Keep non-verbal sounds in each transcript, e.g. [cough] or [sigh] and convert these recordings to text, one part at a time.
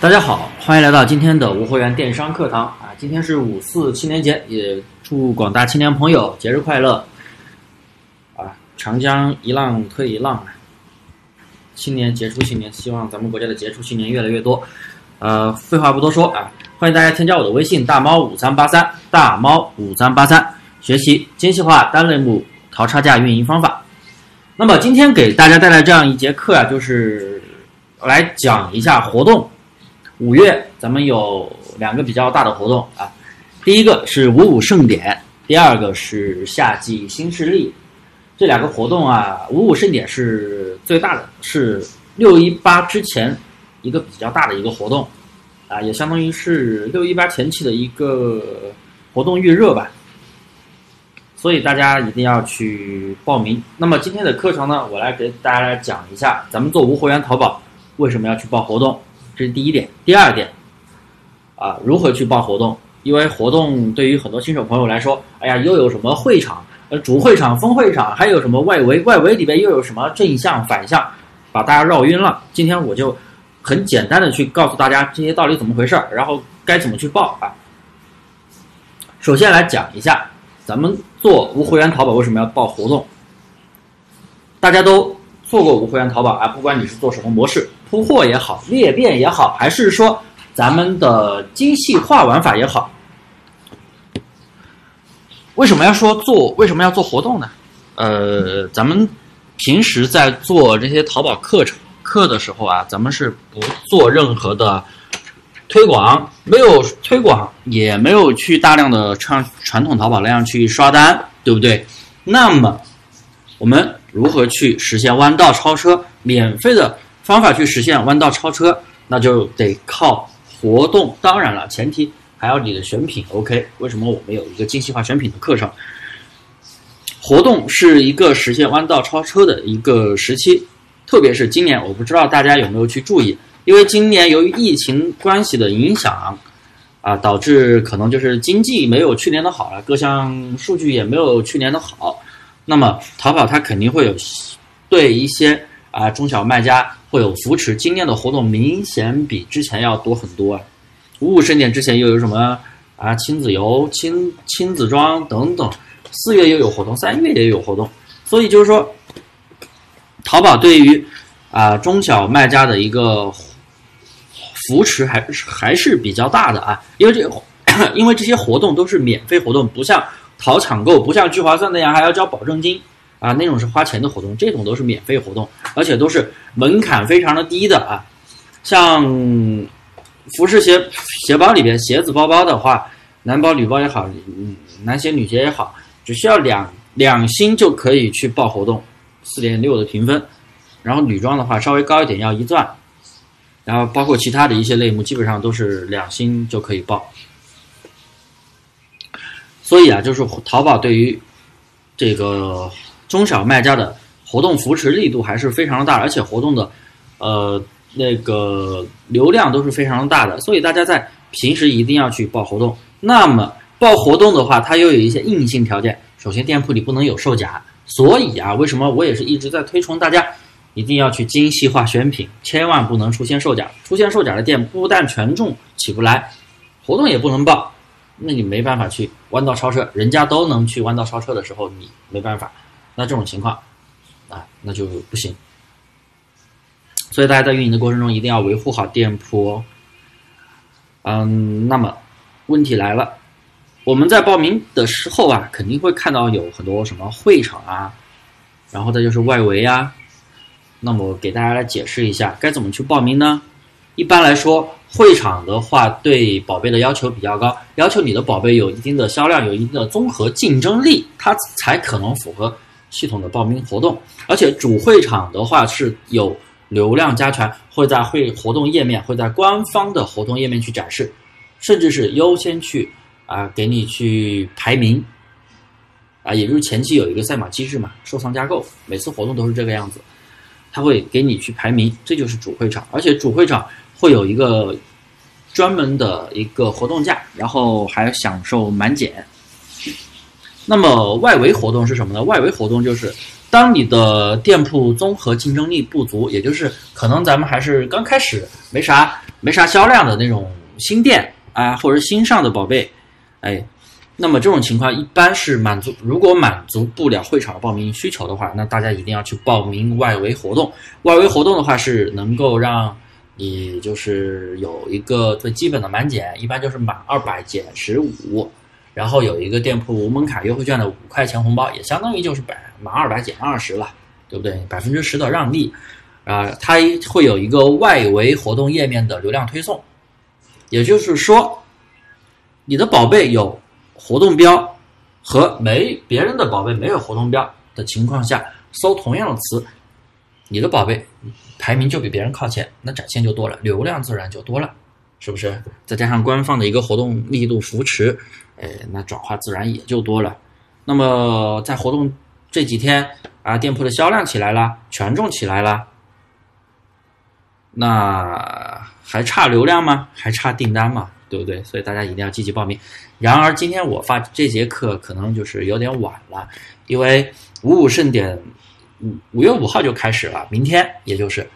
大家好，欢迎来到今天的无货源电商课堂啊！今天是五四青年节，也祝广大青年朋友节日快乐啊！长江一浪推一浪啊，青年杰出青年，希望咱们国家的杰出青年越来越多。呃，废话不多说啊，欢迎大家添加我的微信大猫五三八三大猫五三八三，学习精细化单类目淘差价运营方法。那么今天给大家带来这样一节课啊，就是来讲一下活动。五月咱们有两个比较大的活动啊，第一个是五五盛典，第二个是夏季新势力。这两个活动啊，五五盛典是最大的，是六一八之前一个比较大的一个活动啊，也相当于是六一八前期的一个活动预热吧。所以大家一定要去报名。那么今天的课程呢，我来给大家来讲一下，咱们做无货源淘宝为什么要去报活动。这是第一点，第二点，啊，如何去报活动？因为活动对于很多新手朋友来说，哎呀，又有什么会场、呃主会场、分会场，还有什么外围？外围里边又有什么正向、反向，把大家绕晕了。今天我就很简单的去告诉大家这些到底怎么回事儿，然后该怎么去报啊。首先来讲一下，咱们做无会员淘宝为什么要报活动？大家都做过无会员淘宝啊，不管你是做什么模式。铺货也好，裂变也好，还是说咱们的精细化玩法也好，为什么要说做？为什么要做活动呢？呃，咱们平时在做这些淘宝课程课的时候啊，咱们是不做任何的推广，没有推广，也没有去大量的传传统淘宝那样去刷单，对不对？那么我们如何去实现弯道超车？免费的。方法去实现弯道超车，那就得靠活动。当然了，前提还要你的选品 OK。为什么我们有一个精细化选品的课程？活动是一个实现弯道超车的一个时期，特别是今年，我不知道大家有没有去注意，因为今年由于疫情关系的影响，啊，导致可能就是经济没有去年的好了，各项数据也没有去年的好。那么淘宝它肯定会有对一些啊中小卖家。会有扶持，今年的活动明显比之前要多很多啊！五五盛典之前又有什么啊？亲子游、亲亲子装等等，四月又有活动，三月也有活动，所以就是说，淘宝对于啊中小卖家的一个扶持还是还是比较大的啊，因为这 [coughs] 因为这些活动都是免费活动，不像淘抢购，不像聚划算那样还要交保证金。啊，那种是花钱的活动，这种都是免费活动，而且都是门槛非常的低的啊。像服饰鞋鞋包里边，鞋子包包的话，男包女包也好，嗯，男鞋女鞋也好，只需要两两星就可以去报活动，四点六的评分。然后女装的话稍微高一点要一钻，然后包括其他的一些类目，基本上都是两星就可以报。所以啊，就是淘宝对于这个。中小卖家的活动扶持力度还是非常的大，而且活动的，呃，那个流量都是非常的大的，所以大家在平时一定要去报活动。那么报活动的话，它又有一些硬性条件，首先店铺里不能有售假。所以啊，为什么我也是一直在推崇大家一定要去精细化选品，千万不能出现售假。出现售假的店不但权重起不来，活动也不能报，那你没办法去弯道超车。人家都能去弯道超车的时候，你没办法。那这种情况，啊，那就不行。所以大家在运营的过程中一定要维护好店铺。嗯，那么问题来了，我们在报名的时候啊，肯定会看到有很多什么会场啊，然后再就是外围啊。那么给大家来解释一下，该怎么去报名呢？一般来说，会场的话对宝贝的要求比较高，要求你的宝贝有一定的销量，有一定的综合竞争力，它才可能符合。系统的报名活动，而且主会场的话是有流量加权，会在会活动页面，会在官方的活动页面去展示，甚至是优先去啊给你去排名，啊，也就是前期有一个赛马机制嘛，收藏加购，每次活动都是这个样子，他会给你去排名，这就是主会场，而且主会场会有一个专门的一个活动价，然后还享受满减。那么外围活动是什么呢？外围活动就是当你的店铺综合竞争力不足，也就是可能咱们还是刚开始没啥没啥销量的那种新店啊，或者新上的宝贝，哎，那么这种情况一般是满足，如果满足不了会场的报名需求的话，那大家一定要去报名外围活动。外围活动的话是能够让你就是有一个最基本的满减，一般就是满二百减十五。然后有一个店铺无门槛优惠券的五块钱红包，也相当于就是百满二百减二十了，对不对？百分之十的让利，啊，它会有一个外围活动页面的流量推送，也就是说，你的宝贝有活动标和没别人的宝贝没有活动标的情况下，搜同样的词，你的宝贝排名就比别人靠前，那展现就多了，流量自然就多了。是不是？再加上官方的一个活动力度扶持，哎，那转化自然也就多了。那么在活动这几天啊，店铺的销量起来了，权重起来了，那还差流量吗？还差订单吗？对不对？所以大家一定要积极报名。然而今天我发这节课可能就是有点晚了，因为五五盛典五五月五号就开始了，明天也就是。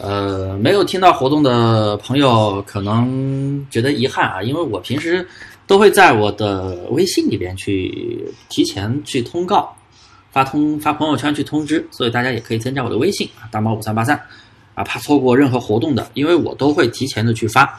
呃，没有听到活动的朋友可能觉得遗憾啊，因为我平时都会在我的微信里边去提前去通告，发通发朋友圈去通知，所以大家也可以添加我的微信啊，大猫五三八三啊，怕错过任何活动的，因为我都会提前的去发，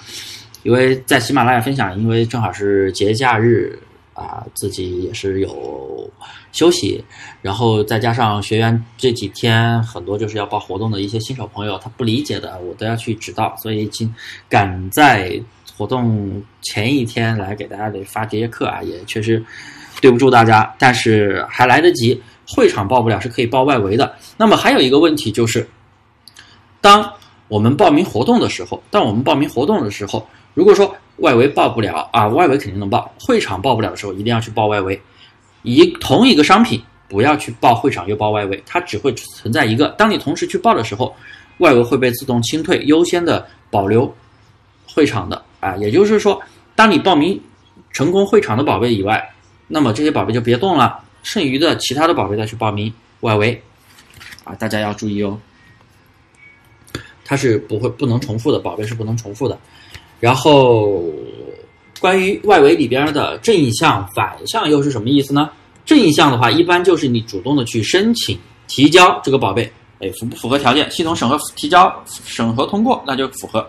因为在喜马拉雅分享，因为正好是节假日。啊，自己也是有休息，然后再加上学员这几天很多就是要报活动的一些新手朋友，他不理解的，我都要去指导，所以今赶在活动前一天来给大家得发这些课啊，也确实对不住大家，但是还来得及，会场报不了是可以报外围的。那么还有一个问题就是，当我们报名活动的时候，当我们报名活动的时候，如果说外围报不了啊，外围肯定能报。会场报不了的时候，一定要去报外围。一同一个商品，不要去报会场又报外围，它只会存在一个。当你同时去报的时候，外围会被自动清退，优先的保留会场的啊。也就是说，当你报名成功会场的宝贝以外，那么这些宝贝就别动了，剩余的其他的宝贝再去报名外围啊。大家要注意哦，它是不会不能重复的，宝贝是不能重复的。然后，关于外围里边的正向、反向又是什么意思呢？正向的话，一般就是你主动的去申请提交这个宝贝，哎，符不符合条件？系统审核提交审核通过，那就符合。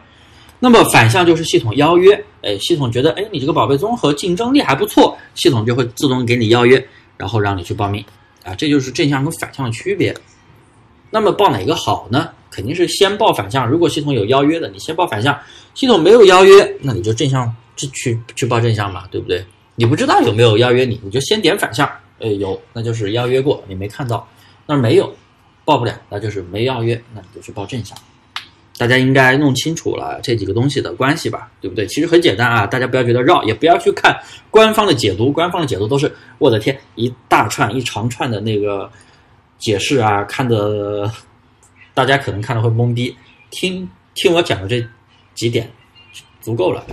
那么反向就是系统邀约，哎，系统觉得哎你这个宝贝综合竞争力还不错，系统就会自动给你邀约，然后让你去报名啊，这就是正向跟反向的区别。那么报哪个好呢？肯定是先报反向。如果系统有邀约的，你先报反向；系统没有邀约，那你就正向去去去报正向嘛，对不对？你不知道有没有邀约你，你就先点反向。呃，有，那就是邀约过，你没看到；那没有，报不了，那就是没邀约，那你就去报正向。大家应该弄清楚了这几个东西的关系吧，对不对？其实很简单啊，大家不要觉得绕，也不要去看官方的解读，官方的解读都是我的天，一大串一长串的那个解释啊，看的。大家可能看了会懵逼，听听我讲的这几点足够了。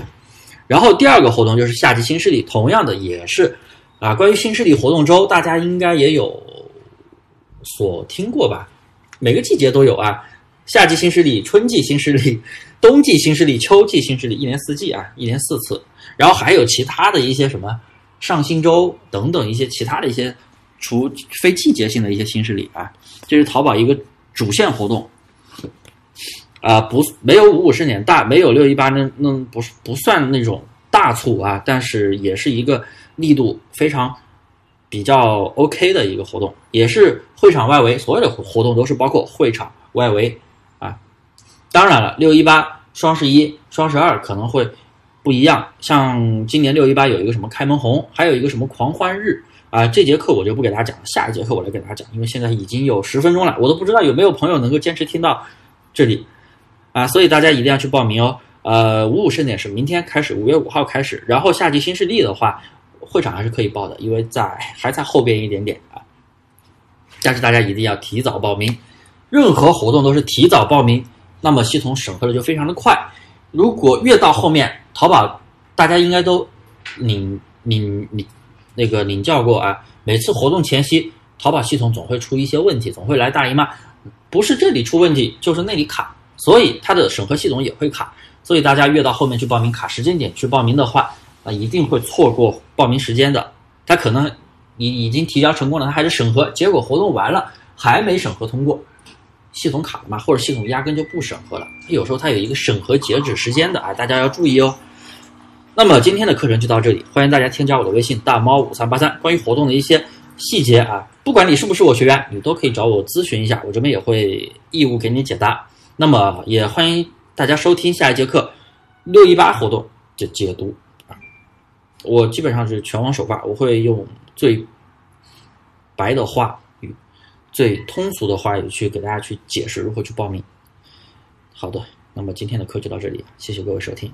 然后第二个活动就是夏季新势力，同样的也是啊，关于新势力活动周，大家应该也有所听过吧？每个季节都有啊，夏季新势力、春季新势力、[laughs] 冬季新势力、秋季新势力，一年四季啊，一年四次。然后还有其他的一些什么上新周等等一些其他的一些除非季节性的一些新势力啊，这是淘宝一个。主线活动，啊不没有五五盛典大，没有六一八那那不是不算那种大促啊，但是也是一个力度非常比较 OK 的一个活动，也是会场外围所有的活动都是包括会场外围啊。当然了，六一八、双十一、双十二可能会不一样，像今年六一八有一个什么开门红，还有一个什么狂欢日。啊，这节课我就不给大家讲了，下一节课我来给大家讲，因为现在已经有十分钟了，我都不知道有没有朋友能够坚持听到这里啊，所以大家一定要去报名哦。呃，五五盛典是明天开始，五月五号开始，然后夏季新势力的话，会场还是可以报的，因为在还在后边一点点啊，但是大家一定要提早报名，任何活动都是提早报名，那么系统审核的就非常的快。如果越到后面，淘宝大家应该都领领领。那个领教过啊，每次活动前夕淘宝系统总会出一些问题，总会来大姨妈，不是这里出问题，就是那里卡，所以它的审核系统也会卡。所以大家越到后面去报名卡时间点去报名的话，啊，一定会错过报名时间的。他可能你已经提交成功了，他还是审核，结果活动完了还没审核通过，系统卡了嘛，或者系统压根就不审核了。有时候它有一个审核截止时间的啊，大家要注意哦。那么今天的课程就到这里，欢迎大家添加我的微信大猫五三八三，关于活动的一些细节啊，不管你是不是我学员，你都可以找我咨询一下，我这边也会义务给你解答。那么也欢迎。大家收听下一节课，六一八活动的解读啊，我基本上是全网首发，我会用最白的话语、最通俗的话语去给大家去解释如何去报名。好的，那么今天的课就到这里，谢谢各位收听。